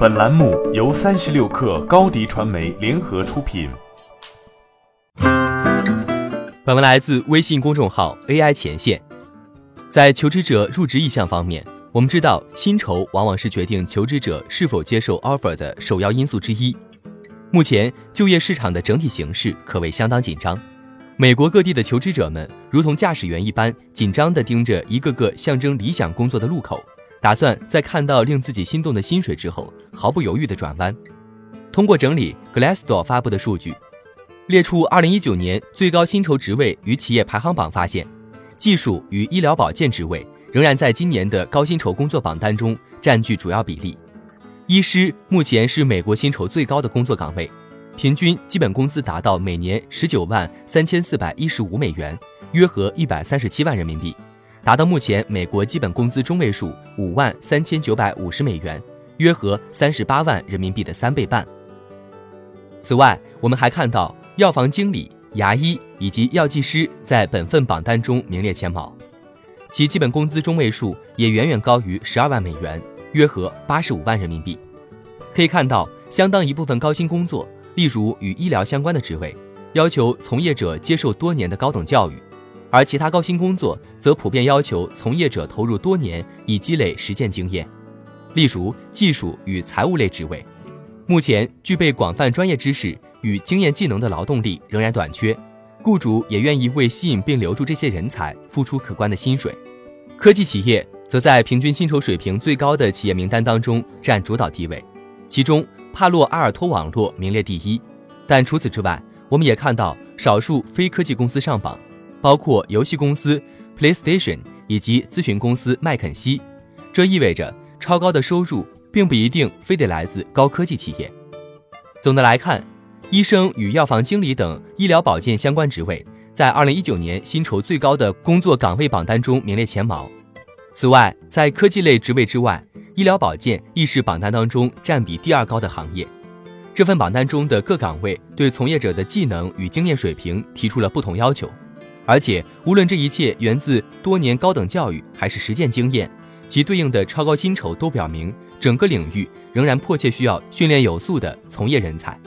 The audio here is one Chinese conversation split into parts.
本栏目由三十六氪高低传媒联合出品。本文来自微信公众号 AI 前线。在求职者入职意向方面，我们知道薪酬往往是决定求职者是否接受 offer 的首要因素之一。目前就业市场的整体形势可谓相当紧张。美国各地的求职者们如同驾驶员一般，紧张地盯着一个个象征理想工作的路口，打算在看到令自己心动的薪水之后，毫不犹豫地转弯。通过整理 Glassdoor 发布的数据，列出2019年最高薪酬职位与企业排行榜，发现，技术与医疗保健职位仍然在今年的高薪酬工作榜单中占据主要比例。医师目前是美国薪酬最高的工作岗位。平均基本工资达到每年十九万三千四百一十五美元，约合一百三十七万人民币，达到目前美国基本工资中位数五万三千九百五十美元，约合三十八万人民币的三倍半。此外，我们还看到药房经理、牙医以及药剂师在本份榜单中名列前茅，其基本工资中位数也远远高于十二万美元，约合八十五万人民币。可以看到，相当一部分高薪工作。例如与医疗相关的职位，要求从业者接受多年的高等教育，而其他高薪工作则普遍要求从业者投入多年以积累实践经验。例如技术与财务类职位，目前具备广泛专业知识与经验技能的劳动力仍然短缺，雇主也愿意为吸引并留住这些人才付出可观的薪水。科技企业则在平均薪酬水平最高的企业名单当中占主导地位，其中。帕洛阿尔托网络名列第一，但除此之外，我们也看到少数非科技公司上榜，包括游戏公司 PlayStation 以及咨询公司麦肯锡。这意味着超高的收入并不一定非得来自高科技企业。总的来看，医生与药房经理等医疗保健相关职位在2019年薪酬最高的工作岗位榜单中名列前茅。此外，在科技类职位之外，医疗保健亦是榜单当中占比第二高的行业。这份榜单中的各岗位对从业者的技能与经验水平提出了不同要求，而且无论这一切源自多年高等教育还是实践经验，其对应的超高薪酬都表明整个领域仍然迫切需要训练有素的从业人才。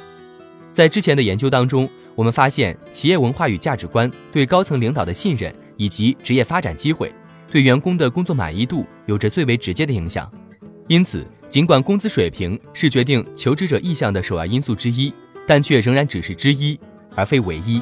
在之前的研究当中，我们发现企业文化与价值观对高层领导的信任以及职业发展机会，对员工的工作满意度有着最为直接的影响。因此，尽管工资水平是决定求职者意向的首要因素之一，但却仍然只是之一，而非唯一。